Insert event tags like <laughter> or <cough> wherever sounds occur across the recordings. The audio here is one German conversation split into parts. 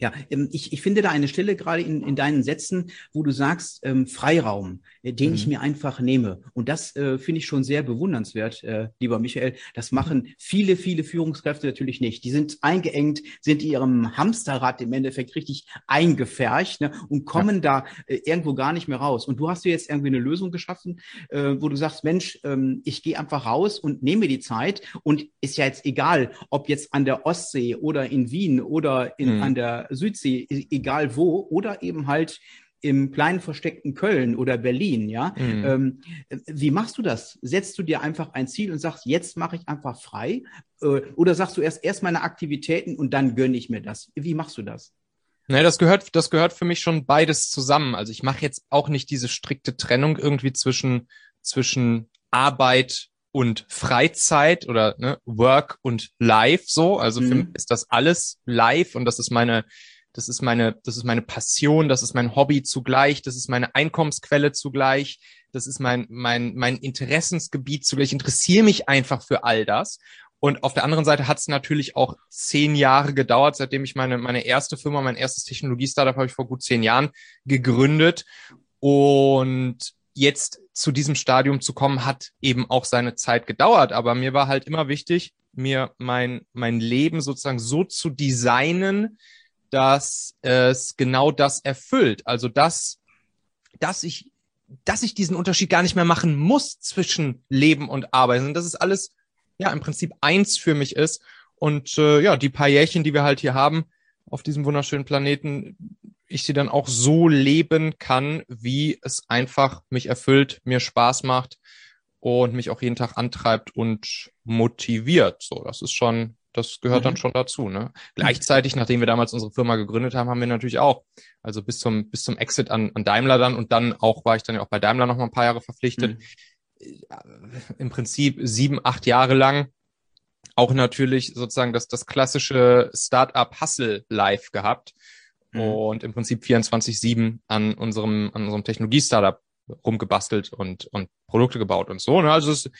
Ja, ähm, ich, ich finde da eine Stelle gerade in, in deinen Sätzen, wo du sagst, ähm, Freiraum, äh, den mhm. ich mir einfach nehme. Und das äh, finde ich schon sehr bewundernswert, äh, lieber Michael. Das machen viele, viele Führungskräfte natürlich nicht. Die sind eingeengt, sind in ihrem Hamsterrad im Endeffekt richtig eingefärcht ne, und kommen ja. da äh, irgendwo gar nicht mehr raus. Und du hast dir jetzt irgendwie eine Lösung geschaffen, äh, wo du sagst, Mensch, ähm, ich gehe einfach raus und nehme die Zeit. Und ist ja jetzt egal, ob jetzt an der Ostsee oder in Wien oder in, mhm. an der Südsee, e-, egal wo, oder eben halt im kleinen versteckten Köln oder Berlin, ja. Mhm. Ähm, wie machst du das? Setzt du dir einfach ein Ziel und sagst, jetzt mache ich einfach frei? Äh, oder sagst du erst erst meine Aktivitäten und dann gönne ich mir das? Wie machst du das? Naja, das gehört, das gehört für mich schon beides zusammen. Also ich mache jetzt auch nicht diese strikte Trennung irgendwie zwischen, zwischen Arbeit und Freizeit oder ne, Work und Life so. Also mhm. für mich ist das alles live und das ist meine, das ist meine, das ist meine Passion, das ist mein Hobby zugleich, das ist meine Einkommensquelle zugleich, das ist mein, mein, mein Interessensgebiet zugleich. Ich interessiere mich einfach für all das. Und auf der anderen Seite hat es natürlich auch zehn Jahre gedauert, seitdem ich meine, meine erste Firma, mein erstes Technologie-Startup habe ich vor gut zehn Jahren gegründet. Und jetzt zu diesem Stadium zu kommen, hat eben auch seine Zeit gedauert. Aber mir war halt immer wichtig, mir mein, mein Leben sozusagen so zu designen, dass es genau das erfüllt. Also dass, dass ich, dass ich diesen Unterschied gar nicht mehr machen muss zwischen Leben und Arbeit. Und dass es alles ja im Prinzip eins für mich ist. Und äh, ja, die paar Jährchen, die wir halt hier haben auf diesem wunderschönen Planeten, ich sie dann auch so leben kann, wie es einfach mich erfüllt, mir Spaß macht und mich auch jeden Tag antreibt und motiviert. So, das ist schon, das gehört mhm. dann schon dazu. Ne? Gleichzeitig, nachdem wir damals unsere Firma gegründet haben, haben wir natürlich auch, also bis zum bis zum Exit an, an Daimler dann und dann auch war ich dann ja auch bei Daimler noch mal ein paar Jahre verpflichtet. Mhm. Im Prinzip sieben, acht Jahre lang auch natürlich sozusagen das, das klassische Startup Hustle Life gehabt mhm. und im Prinzip 24-7 an unserem, an unserem Technologie-Startup rumgebastelt und, und Produkte gebaut und so. Ne? Also es,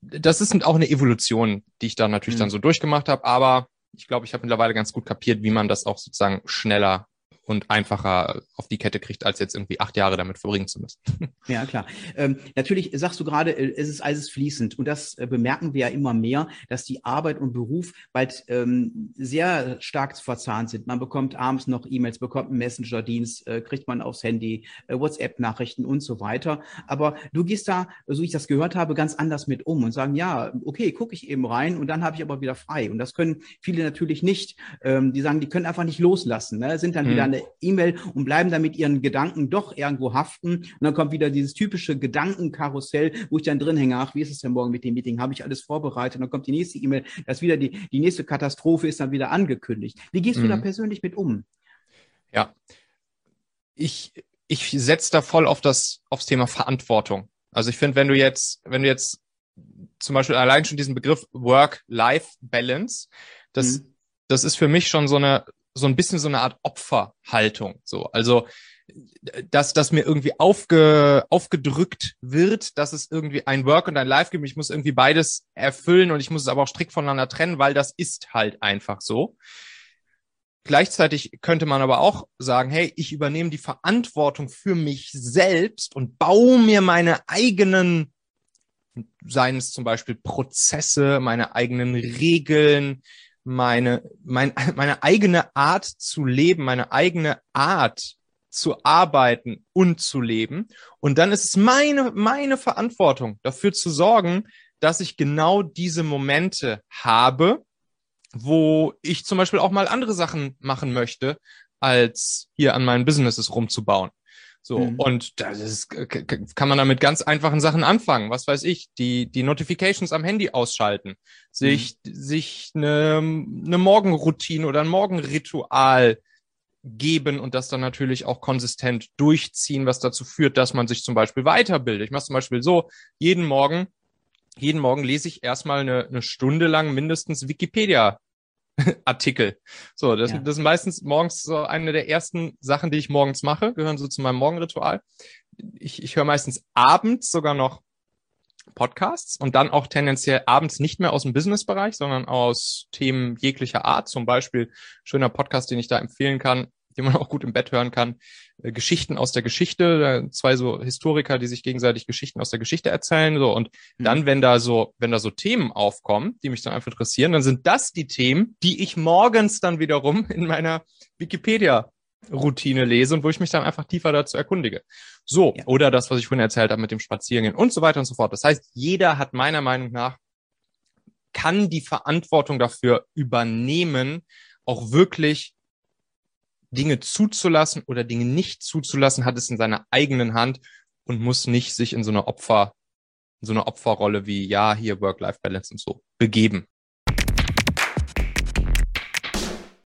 das ist auch eine Evolution, die ich da natürlich mhm. dann so durchgemacht habe, aber ich glaube, ich habe mittlerweile ganz gut kapiert, wie man das auch sozusagen schneller und einfacher auf die Kette kriegt, als jetzt irgendwie acht Jahre damit verbringen zu müssen. <laughs> Ja, klar. Ähm, natürlich sagst du gerade, äh, es ist alles fließend und das äh, bemerken wir ja immer mehr, dass die Arbeit und Beruf bald ähm, sehr stark verzahnt sind. Man bekommt abends noch E-Mails, bekommt einen Messenger-Dienst, äh, kriegt man aufs Handy, äh, WhatsApp-Nachrichten und so weiter. Aber du gehst da, so ich das gehört habe, ganz anders mit um und sagen, ja, okay, gucke ich eben rein und dann habe ich aber wieder frei. Und das können viele natürlich nicht. Ähm, die sagen, die können einfach nicht loslassen, ne? sind dann hm. wieder eine E-Mail und bleiben dann mit ihren Gedanken doch irgendwo haften. Und dann kommt wieder dieses typische Gedankenkarussell, wo ich dann drin hänge, ach, wie ist es denn morgen mit dem Meeting? Habe ich alles vorbereitet? Und dann kommt die nächste E-Mail, das wieder die, die nächste Katastrophe ist dann wieder angekündigt. Wie gehst mhm. du da mhm. persönlich mit um? Ja, ich, ich setze da voll auf das, aufs Thema Verantwortung. Also ich finde, wenn du jetzt, wenn du jetzt zum Beispiel allein schon diesen Begriff Work-Life-Balance, das, mhm. das ist für mich schon so eine, so ein bisschen so eine Art Opferhaltung. So, also dass, dass mir irgendwie aufge, aufgedrückt wird, dass es irgendwie ein Work und ein Life gibt. Ich muss irgendwie beides erfüllen und ich muss es aber auch strikt voneinander trennen, weil das ist halt einfach so. Gleichzeitig könnte man aber auch sagen, hey, ich übernehme die Verantwortung für mich selbst und baue mir meine eigenen, seien es zum Beispiel Prozesse, meine eigenen Regeln, meine, mein, <laughs> meine eigene Art zu leben, meine eigene Art zu arbeiten und zu leben. Und dann ist es meine, meine Verantwortung, dafür zu sorgen, dass ich genau diese Momente habe, wo ich zum Beispiel auch mal andere Sachen machen möchte, als hier an meinen Businesses rumzubauen. So, mhm. und das ist, kann man da mit ganz einfachen Sachen anfangen. Was weiß ich, die, die Notifications am Handy ausschalten, sich, mhm. sich eine, eine Morgenroutine oder ein Morgenritual geben und das dann natürlich auch konsistent durchziehen, was dazu führt, dass man sich zum Beispiel weiterbildet. Ich mache zum Beispiel so, jeden Morgen, jeden Morgen lese ich erstmal eine, eine Stunde lang mindestens Wikipedia <laughs> Artikel. So, das, ja. das sind meistens morgens so eine der ersten Sachen, die ich morgens mache, gehören so zu meinem Morgenritual. Ich, ich höre meistens abends sogar noch Podcasts und dann auch tendenziell abends nicht mehr aus dem Businessbereich, sondern aus Themen jeglicher Art. Zum Beispiel schöner Podcast, den ich da empfehlen kann, den man auch gut im Bett hören kann. Äh, Geschichten aus der Geschichte, zwei so Historiker, die sich gegenseitig Geschichten aus der Geschichte erzählen. So und mhm. dann, wenn da so, wenn da so Themen aufkommen, die mich dann einfach interessieren, dann sind das die Themen, die ich morgens dann wiederum in meiner Wikipedia Routine lese und wo ich mich dann einfach tiefer dazu erkundige. So, ja. oder das, was ich vorhin erzählt habe mit dem Spazierengehen und so weiter und so fort. Das heißt, jeder hat meiner Meinung nach, kann die Verantwortung dafür übernehmen, auch wirklich Dinge zuzulassen oder Dinge nicht zuzulassen, hat es in seiner eigenen Hand und muss nicht sich in so eine Opfer, in so eine Opferrolle wie, ja, hier Work-Life-Balance und so begeben.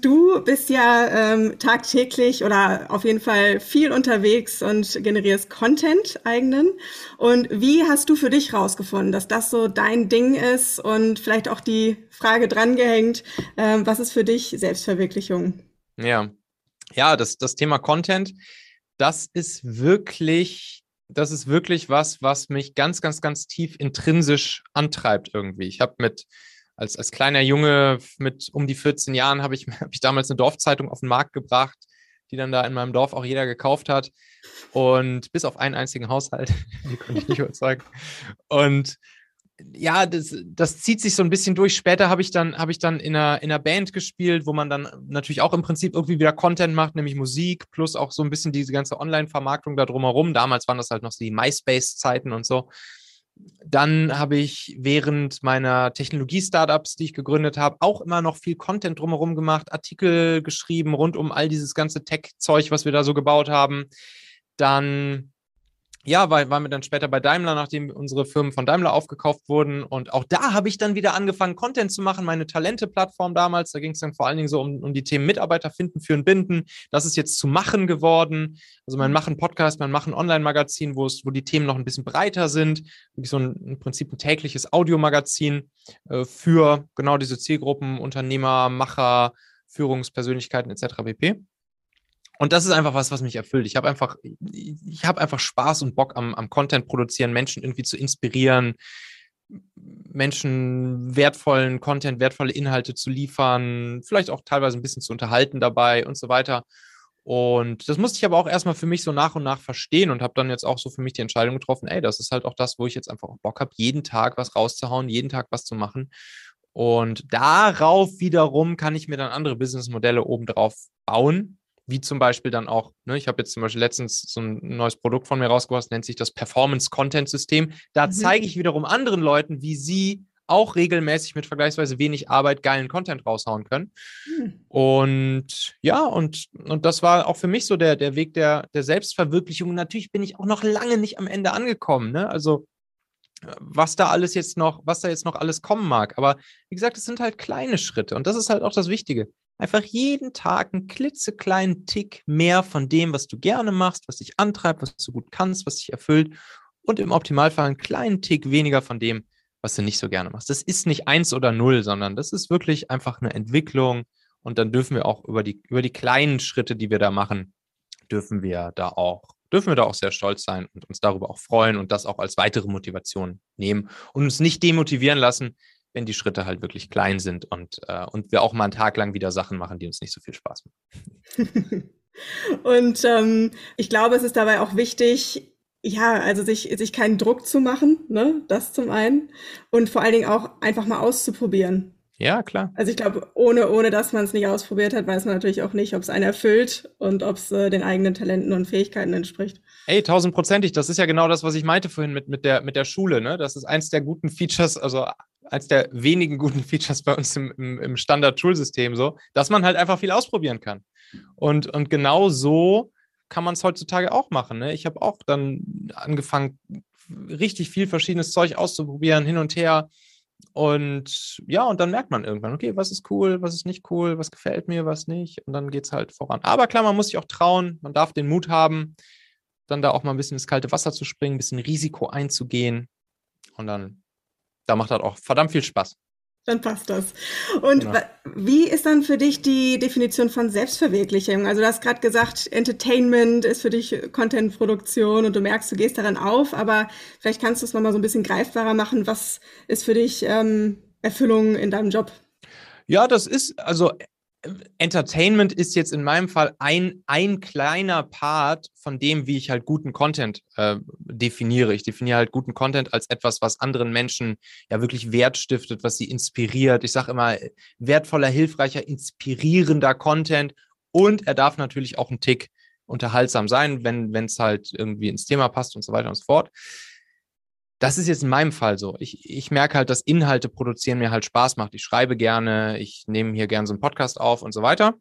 Du bist ja ähm, tagtäglich oder auf jeden Fall viel unterwegs und generierst Content eigenen. Und wie hast du für dich rausgefunden, dass das so dein Ding ist und vielleicht auch die Frage drangehängt, ähm, was ist für dich Selbstverwirklichung? Ja, ja, das, das Thema Content, das ist wirklich, das ist wirklich was, was mich ganz, ganz, ganz tief intrinsisch antreibt irgendwie. Ich habe mit als, als kleiner Junge mit um die 14 Jahren habe ich, <laughs> hab ich damals eine Dorfzeitung auf den Markt gebracht, die dann da in meinem Dorf auch jeder gekauft hat. Und bis auf einen einzigen Haushalt, <laughs> die konnte ich nicht überzeugen. Und ja, das, das zieht sich so ein bisschen durch. Später habe ich dann, habe ich dann in einer, in einer Band gespielt, wo man dann natürlich auch im Prinzip irgendwie wieder Content macht, nämlich Musik, plus auch so ein bisschen diese ganze Online-Vermarktung da drumherum. Damals waren das halt noch so die MySpace-Zeiten und so. Dann habe ich während meiner Technologie-Startups, die ich gegründet habe, auch immer noch viel Content drumherum gemacht, Artikel geschrieben rund um all dieses ganze Tech-Zeug, was wir da so gebaut haben. Dann ja, weil waren wir dann später bei Daimler, nachdem unsere Firmen von Daimler aufgekauft wurden. Und auch da habe ich dann wieder angefangen, Content zu machen, meine Talente-Plattform damals. Da ging es dann vor allen Dingen so um, um die Themen Mitarbeiter finden, führen, binden. Das ist jetzt zu machen geworden. Also mein Machen-Podcast, mein Machen-Online-Magazin, wo es, wo die Themen noch ein bisschen breiter sind. Wirklich so ein, im Prinzip ein tägliches Audiomagazin äh, für genau diese Zielgruppen, Unternehmer, Macher, Führungspersönlichkeiten etc. pp. Und das ist einfach was, was mich erfüllt. Ich habe einfach, ich habe einfach Spaß und Bock am, am Content produzieren, Menschen irgendwie zu inspirieren, Menschen wertvollen Content, wertvolle Inhalte zu liefern, vielleicht auch teilweise ein bisschen zu unterhalten dabei und so weiter. Und das musste ich aber auch erstmal für mich so nach und nach verstehen und habe dann jetzt auch so für mich die Entscheidung getroffen, ey, das ist halt auch das, wo ich jetzt einfach auch Bock habe, jeden Tag was rauszuhauen, jeden Tag was zu machen. Und darauf wiederum kann ich mir dann andere Businessmodelle obendrauf bauen, wie zum Beispiel dann auch, ne, ich habe jetzt zum Beispiel letztens so ein neues Produkt von mir rausgebracht, nennt sich das Performance Content System. Da mhm. zeige ich wiederum anderen Leuten, wie sie auch regelmäßig mit vergleichsweise wenig Arbeit geilen Content raushauen können. Mhm. Und ja, und, und das war auch für mich so der, der Weg der, der Selbstverwirklichung. Natürlich bin ich auch noch lange nicht am Ende angekommen. Ne? Also was da alles jetzt noch, was da jetzt noch alles kommen mag. Aber wie gesagt, es sind halt kleine Schritte und das ist halt auch das Wichtige. Einfach jeden Tag einen klitzekleinen Tick mehr von dem, was du gerne machst, was dich antreibt, was du gut kannst, was dich erfüllt und im Optimalfall einen kleinen Tick weniger von dem, was du nicht so gerne machst. Das ist nicht eins oder null, sondern das ist wirklich einfach eine Entwicklung und dann dürfen wir auch über die, über die kleinen Schritte, die wir da machen, dürfen wir da auch dürfen wir da auch sehr stolz sein und uns darüber auch freuen und das auch als weitere Motivation nehmen und uns nicht demotivieren lassen, wenn die Schritte halt wirklich klein sind und, äh, und wir auch mal einen Tag lang wieder Sachen machen, die uns nicht so viel Spaß machen. <laughs> und ähm, ich glaube, es ist dabei auch wichtig, ja, also sich, sich keinen Druck zu machen, ne? das zum einen. Und vor allen Dingen auch einfach mal auszuprobieren. Ja, klar. Also ich glaube, ohne, ohne dass man es nicht ausprobiert hat, weiß man natürlich auch nicht, ob es einen erfüllt und ob es äh, den eigenen Talenten und Fähigkeiten entspricht. Ey, tausendprozentig. Das ist ja genau das, was ich meinte vorhin mit, mit, der, mit der Schule. Ne? Das ist eins der guten Features, also eins der wenigen guten <laughs> Features bei uns im, im, im Standard-Schulsystem so, dass man halt einfach viel ausprobieren kann. Und, und genau so kann man es heutzutage auch machen. Ne? Ich habe auch dann angefangen, richtig viel verschiedenes Zeug auszuprobieren, hin und her. Und ja, und dann merkt man irgendwann, okay, was ist cool, was ist nicht cool, was gefällt mir, was nicht. Und dann geht es halt voran. Aber klar, man muss sich auch trauen, man darf den Mut haben, dann da auch mal ein bisschen ins kalte Wasser zu springen, ein bisschen Risiko einzugehen. Und dann, da macht das auch verdammt viel Spaß dann passt das. Und genau. wie ist dann für dich die Definition von Selbstverwirklichung? Also du hast gerade gesagt, Entertainment ist für dich Contentproduktion und du merkst, du gehst daran auf, aber vielleicht kannst du es nochmal so ein bisschen greifbarer machen. Was ist für dich ähm, Erfüllung in deinem Job? Ja, das ist, also Entertainment ist jetzt in meinem Fall ein, ein kleiner Part von dem, wie ich halt guten Content äh, definiere. Ich definiere halt guten Content als etwas, was anderen Menschen ja wirklich Wert stiftet, was sie inspiriert. Ich sage immer, wertvoller, hilfreicher, inspirierender Content. Und er darf natürlich auch ein Tick unterhaltsam sein, wenn es halt irgendwie ins Thema passt und so weiter und so fort das ist jetzt in meinem Fall so. Ich, ich merke halt, dass Inhalte produzieren mir halt Spaß macht. Ich schreibe gerne, ich nehme hier gerne so einen Podcast auf und so weiter.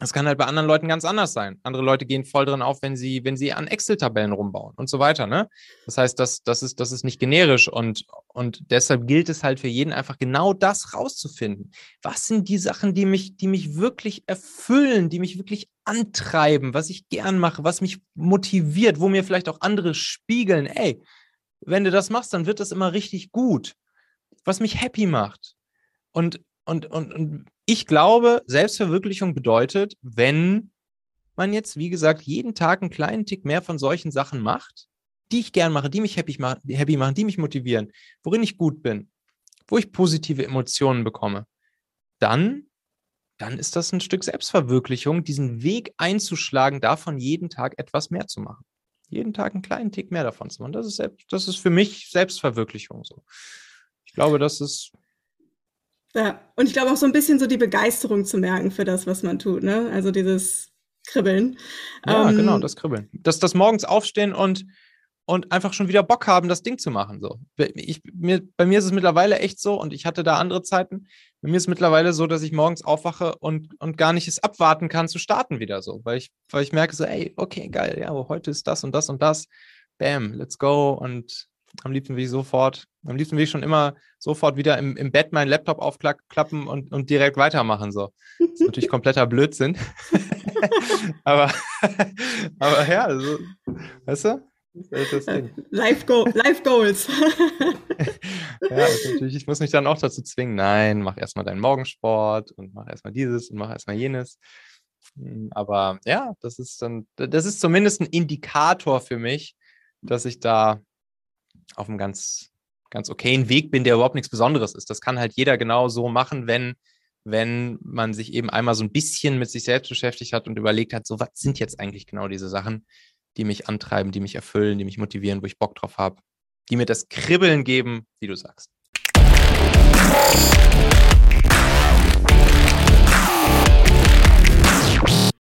Das kann halt bei anderen Leuten ganz anders sein. Andere Leute gehen voll drin auf, wenn sie, wenn sie an Excel-Tabellen rumbauen und so weiter. Ne? Das heißt, das, das, ist, das ist nicht generisch und, und deshalb gilt es halt für jeden einfach genau das rauszufinden. Was sind die Sachen, die mich, die mich wirklich erfüllen, die mich wirklich antreiben, was ich gern mache, was mich motiviert, wo mir vielleicht auch andere spiegeln, ey, wenn du das machst, dann wird das immer richtig gut, was mich happy macht. Und, und, und, und ich glaube, Selbstverwirklichung bedeutet, wenn man jetzt, wie gesagt, jeden Tag einen kleinen Tick mehr von solchen Sachen macht, die ich gern mache, die mich happy, happy machen, die mich motivieren, worin ich gut bin, wo ich positive Emotionen bekomme, dann, dann ist das ein Stück Selbstverwirklichung, diesen Weg einzuschlagen, davon jeden Tag etwas mehr zu machen jeden Tag einen kleinen Tick mehr davon zu machen. Das ist, selbst, das ist für mich Selbstverwirklichung so. Ich glaube, das ist. Ja, und ich glaube auch so ein bisschen so die Begeisterung zu merken für das, was man tut, ne? Also dieses Kribbeln. Ja, ähm, genau, das Kribbeln. Das, das morgens aufstehen und, und einfach schon wieder Bock haben, das Ding zu machen. So. Ich, mir, bei mir ist es mittlerweile echt so, und ich hatte da andere Zeiten, bei mir ist es mittlerweile so, dass ich morgens aufwache und, und gar nicht es abwarten kann zu starten wieder so, weil ich, weil ich merke so, ey, okay, geil, ja, heute ist das und das und das, bam, let's go und am liebsten will ich sofort, am liebsten will ich schon immer sofort wieder im, im Bett meinen Laptop aufklappen und, und direkt weitermachen. So. Das ist natürlich kompletter Blödsinn. <laughs> aber, <laughs> aber ja, also, weißt du? <laughs> Life, Go Life Goals. <laughs> <laughs> ja, natürlich, ich muss mich dann auch dazu zwingen, nein, mach erstmal deinen Morgensport und mach erstmal dieses und mach erstmal jenes. Hm, aber ja, das ist dann, das ist zumindest ein Indikator für mich, dass ich da auf einem ganz, ganz okayen Weg bin, der überhaupt nichts Besonderes ist. Das kann halt jeder genau so machen, wenn, wenn man sich eben einmal so ein bisschen mit sich selbst beschäftigt hat und überlegt hat, so was sind jetzt eigentlich genau diese Sachen, die mich antreiben, die mich erfüllen, die mich motivieren, wo ich Bock drauf habe, die mir das Kribbeln geben, wie du sagst.